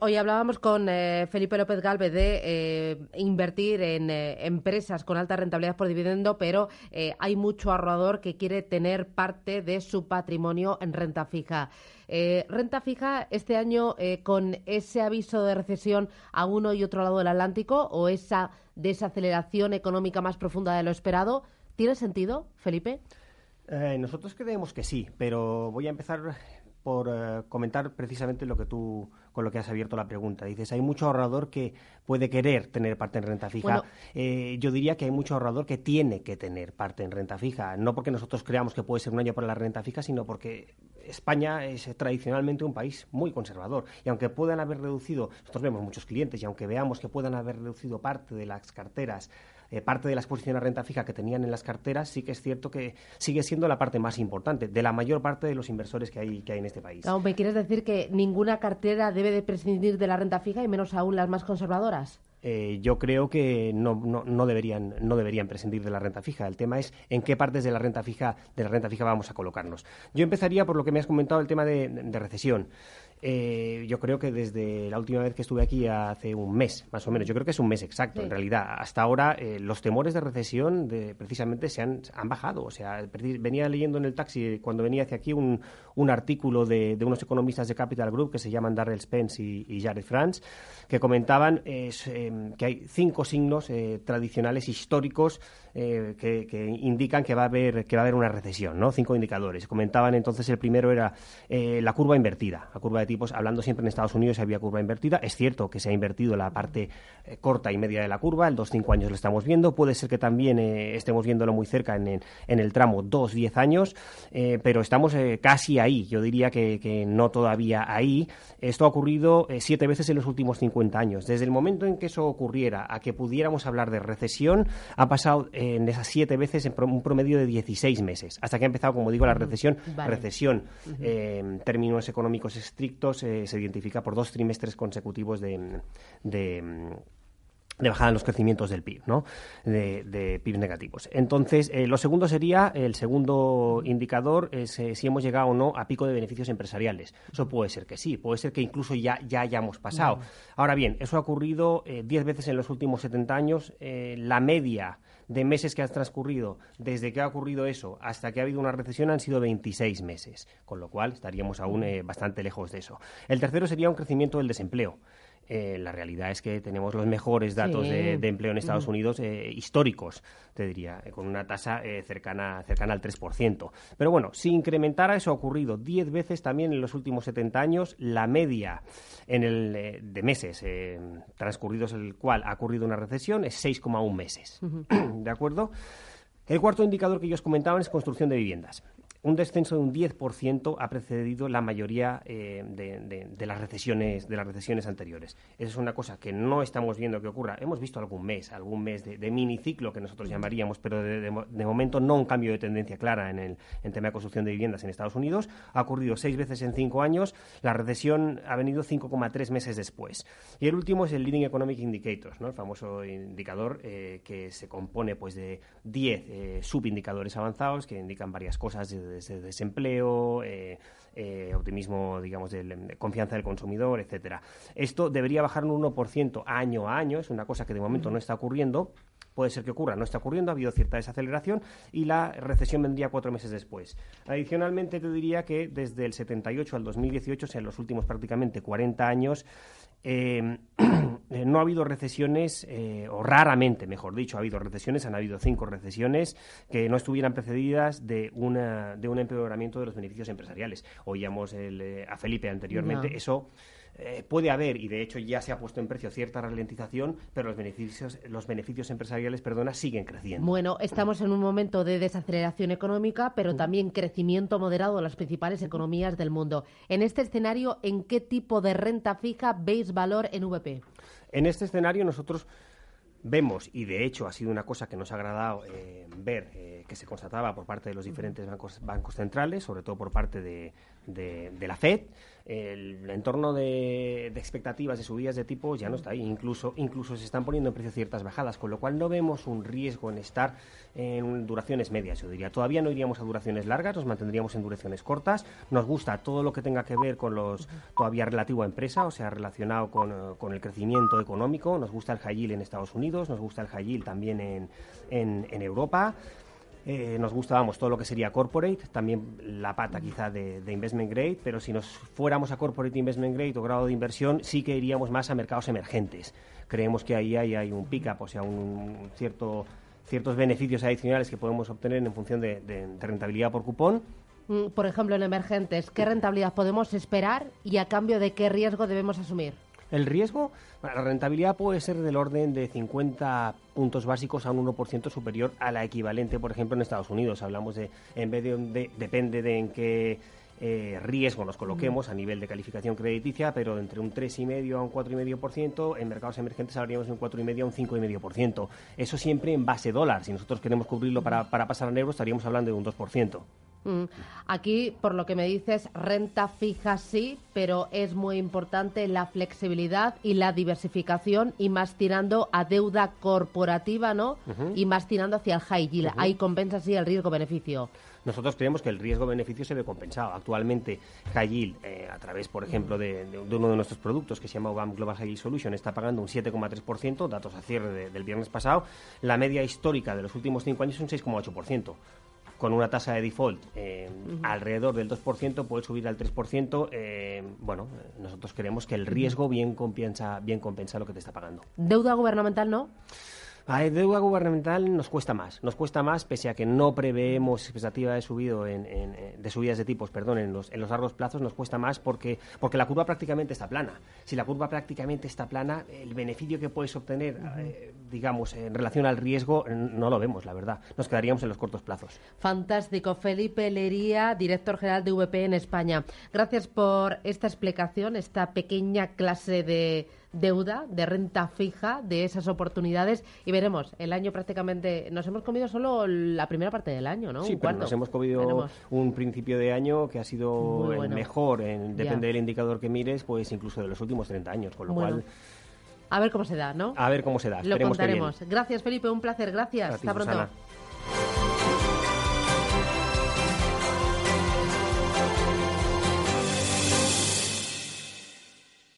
Hoy hablábamos con eh, Felipe López Galvez de eh, invertir en eh, empresas con alta rentabilidad por dividendo, pero hay mucho ahorrador que quiere tener parte de su patrimonio en renta fija. renta fija este año con ese aviso de recesión a uno y otro lado del Atlántico o esa desaceleración económica más profunda de lo esperado, ¿tiene sentido, Felipe? nosotros creemos que sí, pero voy a empezar por eh, comentar precisamente lo que tú con lo que has abierto la pregunta. Dices, hay mucho ahorrador que puede querer tener parte en renta fija. Eh, yo diría que hay mucho ahorrador que tiene que tener parte en renta fija, no porque nosotros creamos que puede ser un año para la renta fija, sino porque España es tradicionalmente un país muy conservador y aunque puedan haber reducido, nosotros vemos muchos clientes y aunque veamos que puedan haber reducido parte de las carteras eh, parte de la exposición a renta fija que tenían en las carteras, sí que es cierto que sigue siendo la parte más importante de la mayor parte de los inversores que hay, que hay en este país. ¿Me quieres decir que ninguna cartera debe de prescindir de la renta fija y menos aún las más conservadoras? Eh, yo creo que no, no, deberían, no deberían prescindir de la renta fija. El tema es en qué partes de la renta fija, de la renta fija vamos a colocarnos. Yo empezaría por lo que me has comentado, el tema de recesión. Eh, yo creo que desde la última vez que estuve aquí hace un mes, más o menos, yo creo que es un mes exacto, en realidad. Hasta ahora eh, los temores de recesión de, precisamente se han, han, bajado. O sea, venía leyendo en el taxi cuando venía hacia aquí un, un artículo de, de, unos economistas de Capital Group que se llaman Darrell Spence y, Jared Franz, que comentaban eh, que hay cinco signos tradicionales históricos que, que, indican que va a haber que va a haber una recesión, ¿no? Cinco indicadores. Comentaban entonces el primero era la curva invertida, la curva de tipos, hablando siempre en Estados Unidos, había curva invertida. Es cierto que se ha invertido la parte eh, corta y media de la curva, el 2-5 años lo estamos viendo. Puede ser que también eh, estemos viéndolo muy cerca en, en el tramo 2-10 años, eh, pero estamos casi ahí. Yo diría que, que, no todavía ahí. Esto ha ocurrido siete veces en los últimos 50 años. Desde el momento en que eso ocurriera a que pudiéramos hablar de recesión, ha pasado en esas siete veces en un promedio de 16 meses, hasta que ha empezado, como digo, la recesión. Recesión, en términos económicos estrictos se, identifica por dos trimestres consecutivos de, bajada en los crecimientos del PIB, ¿no? De, PIB negativos. Entonces, eh, lo segundo sería, el segundo indicador es eh, si hemos llegado o no a pico de beneficios empresariales. Eso puede ser que sí, puede ser que incluso ya, ya hayamos pasado. Ahora bien, eso ha ocurrido eh, diez veces en los últimos 70 años. la media de meses que han transcurrido desde que ha ocurrido eso hasta que ha habido una recesión han sido 26 meses, con lo cual estaríamos aún eh, bastante lejos de eso. El tercero sería un crecimiento del desempleo. Eh, la realidad es que tenemos los mejores datos de, empleo en Estados Unidos eh, históricos, te diría, eh, con una tasa cercana, cercana al 3%. Pero bueno, si incrementara eso ha ocurrido 10 veces también en los últimos 70 años, la media en el, de meses transcurridos en el cual ha ocurrido una recesión es 6,1 meses. ¿De acuerdo? El cuarto indicador que ellos comentaban es construcción de viviendas un descenso de un 10% ha precedido la mayoría eh, de, las recesiones, de las recesiones anteriores. Esa es una cosa que no estamos viendo que ocurra. Hemos visto algún mes, algún mes de, miniciclo que nosotros llamaríamos, pero de, momento no un cambio de tendencia clara en el tema de construcción de viviendas en Estados Unidos. Ha ocurrido seis veces en cinco años. La recesión ha venido 5,3 meses después. Y el último es el Leading Economic Indicators, ¿no? el famoso indicador eh, que se compone pues, de 10 eh, subindicadores avanzados que indican varias cosas desde desempleo, eh, eh, optimismo, digamos, de, confianza del consumidor, etcétera. Esto debería bajar un 1% año a año, es una cosa que de momento no está ocurriendo. Puede ser que ocurra, no está ocurriendo, ha habido cierta desaceleración y la recesión vendría cuatro meses después. Adicionalmente, te diría que desde el 78 al 2018, o sea, en los últimos prácticamente 40 años, eh, Eh, no ha habido recesiones, eh, o raramente, mejor dicho, ha habido recesiones, han habido cinco recesiones que no estuvieran precedidas de, una, de un empeoramiento de los beneficios empresariales. Oíamos eh, a Felipe anteriormente, eso puede haber, y de hecho ya se ha puesto en precio cierta ralentización, pero los beneficios, los beneficios empresariales perdona, siguen creciendo. Bueno, estamos en un momento de desaceleración económica, pero también crecimiento moderado de las principales economías del mundo. En este escenario, ¿en qué tipo de renta fija veis valor en VP? En este escenario nosotros vemos, y de hecho ha sido una cosa que nos ha agradado eh, ver, eh, que se constataba por parte de los diferentes bancos, bancos centrales, sobre todo por parte de, de, de la FED el entorno de, expectativas de subidas de tipos ya no está ahí. Incluso, incluso se están poniendo en precio ciertas bajadas, con lo cual no vemos un riesgo en estar en duraciones medias, yo diría. Todavía no iríamos a duraciones largas, nos mantendríamos en duraciones cortas. Nos gusta todo lo que tenga que ver con los todavía relativo a empresa, o sea, relacionado con, el crecimiento económico. Nos gusta el high yield en Estados Unidos, nos gusta el high yield también en, en, en Europa. Eh, nos gusta, vamos, todo lo que sería corporate, también la pata quizá de, investment grade, pero si nos fuéramos a corporate investment grade o grado de inversión, sí que iríamos más a mercados emergentes. Creemos que ahí hay, un pick-up, o sea, un cierto, ciertos beneficios adicionales que podemos obtener en función de, de rentabilidad por cupón. Mm, por ejemplo, en emergentes, ¿qué rentabilidad podemos esperar y a cambio de qué riesgo debemos asumir? El riesgo, la rentabilidad puede ser del orden de 50 puntos básicos a un 1% superior a la equivalente, por ejemplo, en Estados Unidos. Hablamos de, en vez de, depende de en qué eh, riesgo nos coloquemos a nivel de calificación crediticia, pero entre un 3,5 a un 4,5%, en mercados emergentes hablaríamos de un 4,5 a un 5,5%. Eso siempre en base dólar. Si nosotros queremos cubrirlo para, para pasar a euros, estaríamos hablando de un 2%. Mm. Aquí, por lo que me dices, renta fija sí, pero es muy importante la flexibilidad y la diversificación y más tirando a deuda corporativa, ¿no? Y más tirando hacia el high yield. Ahí compensa sí el riesgo-beneficio. Nosotros creemos que el riesgo-beneficio se ve compensado. Actualmente, High Yield, eh, a través, por ejemplo, de, uno de nuestros productos que se llama OBAM Global High Yield Solution, está pagando un 7,3%, datos a cierre del viernes pasado. La media histórica de los últimos cinco años es un 6,8% con una tasa de default eh, alrededor del 2%, puede subir al 3%. Eh, bueno, nosotros creemos que el riesgo bien compensa, bien compensa lo que te está pagando. ¿Deuda gubernamental no? A deuda gubernamental nos cuesta más, nos cuesta más pese a que no preveemos expectativa de subido en, eh, de subidas de tipos, perdón, en los, en los largos plazos nos cuesta más porque porque la curva prácticamente está plana. Si la curva prácticamente está plana, el beneficio que puedes obtener, eh, digamos, en relación al riesgo, no lo vemos, la verdad. Nos quedaríamos en los cortos plazos. Fantástico, Felipe Lería, director general de VP en España. Gracias por esta explicación, esta pequeña clase de deuda, de renta fija, de esas oportunidades y veremos, el año prácticamente, nos hemos comido solo la primera parte del año, ¿no? Sí, pero nos hemos comido un principio de año que ha sido el mejor, en, depende del indicador que mires, pues incluso de los últimos 30 años, con lo cual... A ver cómo se da, ¿no? A ver cómo se da. Lo contaremos. Gracias, Felipe, un placer. Gracias. Hasta pronto.